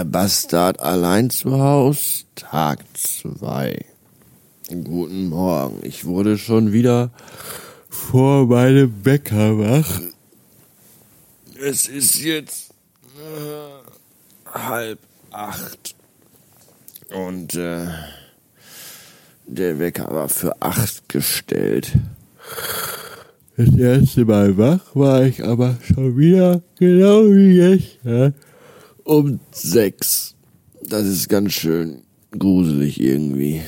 Der Bastard allein zu Haus, Tag 2. Guten Morgen. Ich wurde schon wieder vor meinem Bäcker wach. Es ist jetzt äh, halb acht. Und äh, der Wecker war für acht gestellt. Das erste Mal wach war ich aber schon wieder genau wie gestern um sechs. Das ist ganz schön gruselig irgendwie.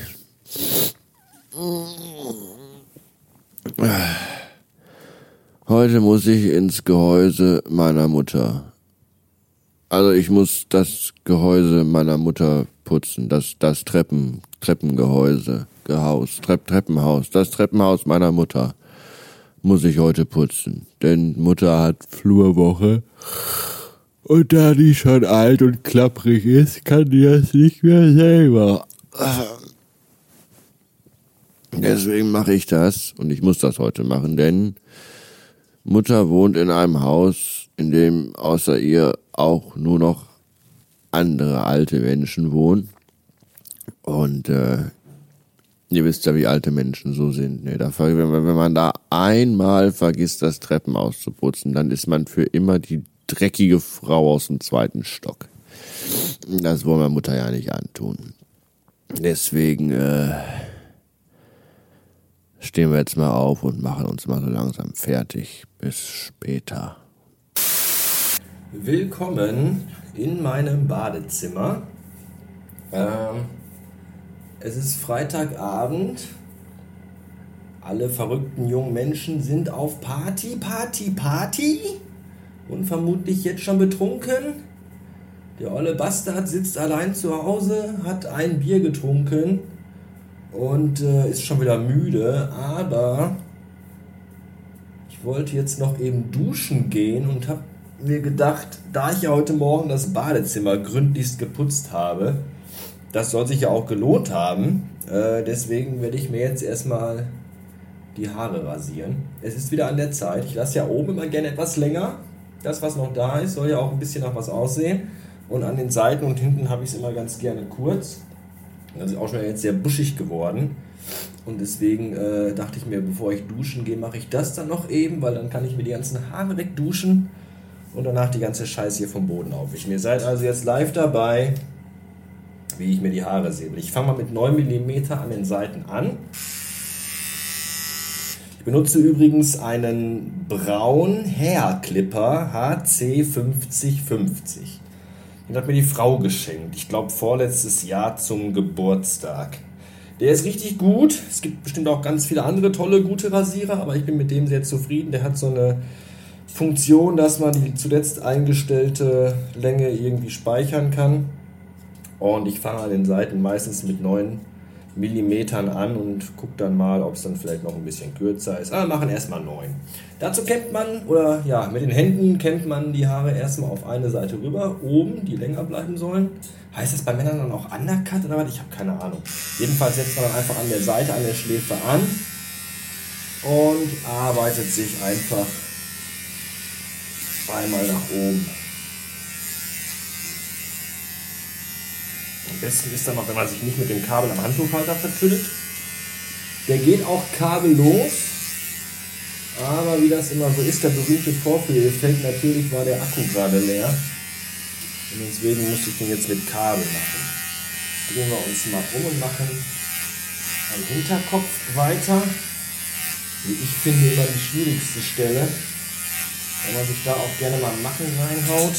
Heute muss ich ins Gehäuse meiner Mutter. Also ich muss das Gehäuse meiner Mutter putzen, das das Treppen Treppengehäuse, Gehaus, Trepp, Treppenhaus, das Treppenhaus meiner Mutter muss ich heute putzen, denn Mutter hat Flurwoche und da die schon alt und klapprig ist, kann die das nicht mehr selber. Deswegen mache ich das und ich muss das heute machen, denn Mutter wohnt in einem Haus, in dem außer ihr auch nur noch andere alte Menschen wohnen. Und äh, ihr wisst ja, wie alte Menschen so sind. Ne? Da, wenn, wenn man da einmal vergisst, das Treppen auszuputzen, dann ist man für immer die dreckige Frau aus dem zweiten Stock. Das wollen wir Mutter ja nicht antun. Deswegen äh, stehen wir jetzt mal auf und machen uns mal so langsam fertig. Bis später. Willkommen in meinem Badezimmer. Ähm, es ist Freitagabend. Alle verrückten jungen Menschen sind auf Party, Party, Party und vermutlich jetzt schon betrunken. Der olle Bastard sitzt allein zu Hause, hat ein Bier getrunken und äh, ist schon wieder müde, aber ich wollte jetzt noch eben duschen gehen und habe mir gedacht, da ich ja heute Morgen das Badezimmer gründlichst geputzt habe, das soll sich ja auch gelohnt haben. Äh, deswegen werde ich mir jetzt erstmal die Haare rasieren. Es ist wieder an der Zeit. Ich lasse ja oben immer gerne etwas länger, das, was noch da ist, soll ja auch ein bisschen nach was aussehen. Und an den Seiten und hinten habe ich es immer ganz gerne kurz. Das ist auch schon jetzt sehr buschig geworden. Und deswegen äh, dachte ich mir, bevor ich duschen gehe, mache ich das dann noch eben, weil dann kann ich mir die ganzen Haare wegduschen und danach die ganze Scheiße hier vom Boden aufwischen. Ihr seid also jetzt live dabei, wie ich mir die Haare säbel. Ich fange mal mit 9 mm an den Seiten an. Ich benutze übrigens einen Braun Hair Clipper HC5050. Den hat mir die Frau geschenkt. Ich glaube vorletztes Jahr zum Geburtstag. Der ist richtig gut. Es gibt bestimmt auch ganz viele andere tolle, gute Rasierer, aber ich bin mit dem sehr zufrieden. Der hat so eine Funktion, dass man die zuletzt eingestellte Länge irgendwie speichern kann. Und ich fange an den Seiten meistens mit 9 Millimetern an und gucke dann mal, ob es dann vielleicht noch ein bisschen kürzer ist. Aber machen erstmal 9. Dazu kämmt man, oder ja, mit den Händen kämmt man die Haare erstmal auf eine Seite rüber, oben, die länger bleiben sollen. Heißt das bei Männern dann auch Undercut oder was? Ich habe keine Ahnung. Jedenfalls setzt man dann einfach an der Seite, an der Schläfe an und arbeitet sich einfach einmal nach oben. Besten ist dann noch, wenn man sich nicht mit dem Kabel am Handtuchhalter vertüdelt. Der geht auch kabellos. Aber wie das immer so ist, der berühmte Vorführeffekt, natürlich war der Akku gerade leer. Und deswegen musste ich den jetzt mit Kabel machen. Drehen wir uns mal um und machen am Hinterkopf weiter. Wie ich finde, immer die schwierigste Stelle. Wenn man sich da auch gerne mal Macken reinhaut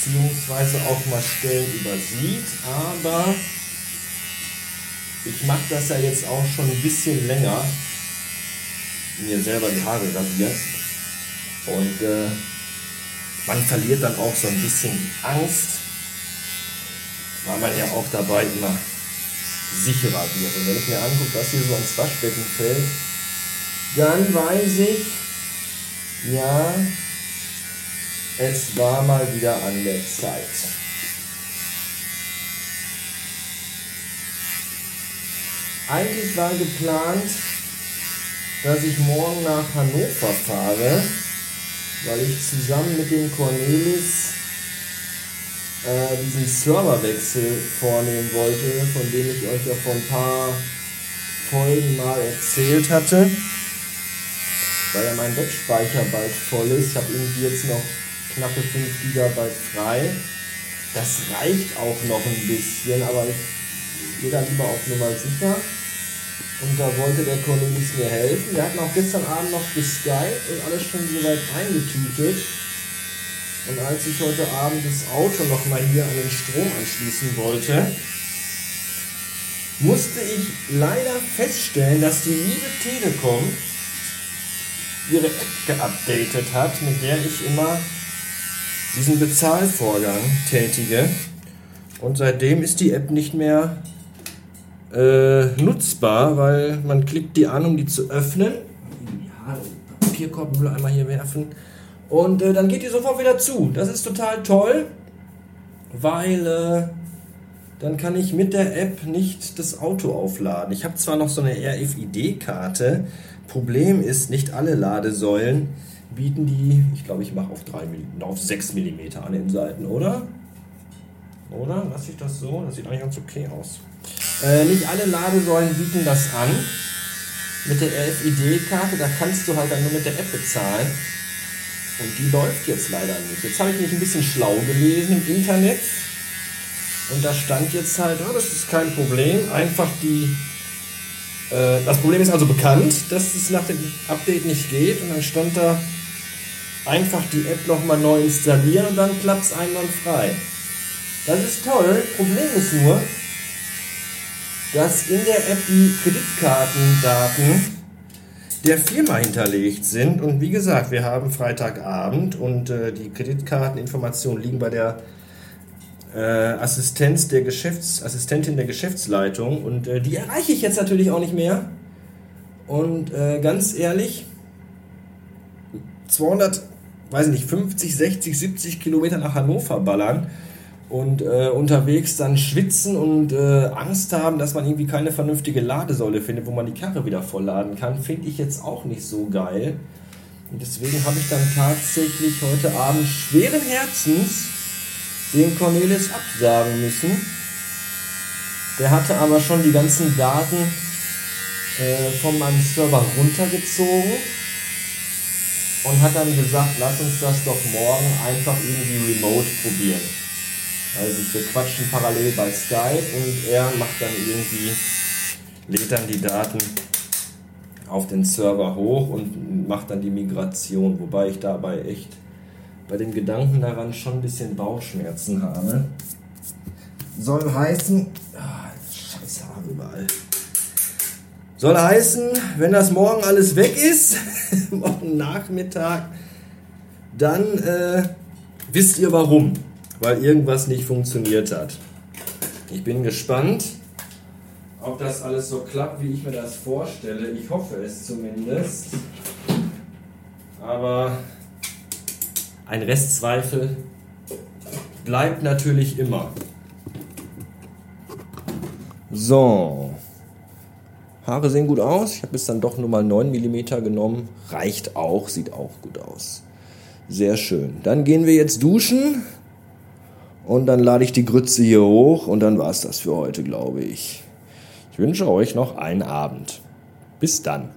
beziehungsweise auch mal Stellen übersieht, aber ich mache das ja jetzt auch schon ein bisschen länger, mir selber die Haare rasiert und äh, man verliert dann auch so ein bisschen die Angst, weil man ja auch dabei immer sicherer wird. Und wenn ich mir angucke, was hier so ans Waschbecken fällt, dann weiß ich, ja, es war mal wieder an der Zeit. Eigentlich war geplant, dass ich morgen nach Hannover fahre, weil ich zusammen mit dem Cornelis äh, diesen Serverwechsel vornehmen wollte, von dem ich euch ja vor ein paar Folgen mal erzählt hatte. Weil ja mein Webspeicher bald voll ist. Ich habe irgendwie jetzt noch knappe 5 GB frei. Das reicht auch noch ein bisschen, aber ich gehe da lieber auf Nummer sicher. Und da wollte der Cornelis mir helfen. Wir hatten auch gestern Abend noch geskypt und alles schon soweit eingetütet. Und als ich heute Abend das Auto nochmal hier an den Strom anschließen wollte, musste ich leider feststellen, dass die liebe Telekom ihre App geupdatet hat, mit der ich immer diesen Bezahlvorgang tätige. Und seitdem ist die App nicht mehr äh, nutzbar, weil man klickt die an, um die zu öffnen. Ja, Papierkorb, einmal hier werfen. Und äh, dann geht die sofort wieder zu. Das ist total toll, weil äh, dann kann ich mit der App nicht das Auto aufladen. Ich habe zwar noch so eine RFID-Karte. Problem ist, nicht alle Ladesäulen bieten die, ich glaube, ich mache auf, auf 6 mm an den Seiten, oder? Oder? Lasse ich das so? Das sieht eigentlich ganz okay aus. Äh, nicht alle Ladesäulen bieten das an. Mit der RFID-Karte, da kannst du halt dann nur mit der App bezahlen. Und die läuft jetzt leider nicht. Jetzt habe ich mich ein bisschen schlau gelesen im Internet. Und da stand jetzt halt, oh, das ist kein Problem. Einfach die. Äh, das Problem ist also bekannt, dass es nach dem Update nicht geht. Und dann stand da, einfach die App nochmal neu installieren und dann klappt es einwandfrei. Das ist toll. Problem ist nur, dass in der App die Kreditkartendaten der Firma hinterlegt sind. Und wie gesagt, wir haben Freitagabend und äh, die Kreditkarteninformationen liegen bei der äh, Assistenz der Geschäfts Assistentin der Geschäftsleitung und äh, die erreiche ich jetzt natürlich auch nicht mehr. Und äh, ganz ehrlich, 200, weiß ich nicht, 50, 60, 70 Kilometer nach Hannover ballern und äh, unterwegs dann schwitzen und äh, Angst haben, dass man irgendwie keine vernünftige Ladesäule findet, wo man die Karre wieder vollladen kann, finde ich jetzt auch nicht so geil. Und deswegen habe ich dann tatsächlich heute Abend schweren Herzens den Cornelis absagen müssen. Der hatte aber schon die ganzen Daten äh, von meinem Server runtergezogen und hat dann gesagt, lass uns das doch morgen einfach irgendwie remote probieren. Also wir quatschen parallel bei Skype und er macht dann irgendwie, lädt dann die Daten auf den Server hoch und macht dann die Migration, wobei ich dabei echt bei dem Gedanken daran schon ein bisschen Bauchschmerzen habe. Soll heißen, ah, scheiß Haare überall. Soll heißen, wenn das morgen alles weg ist, morgen Nachmittag, dann äh, wisst ihr warum weil irgendwas nicht funktioniert hat. Ich bin gespannt, ob das alles so klappt, wie ich mir das vorstelle. Ich hoffe es zumindest. Aber ein Restzweifel bleibt natürlich immer. So. Haare sehen gut aus. Ich habe bis dann doch nur mal 9 mm genommen. Reicht auch, sieht auch gut aus. Sehr schön. Dann gehen wir jetzt duschen. Und dann lade ich die Grütze hier hoch und dann war es das für heute, glaube ich. Ich wünsche euch noch einen Abend. Bis dann.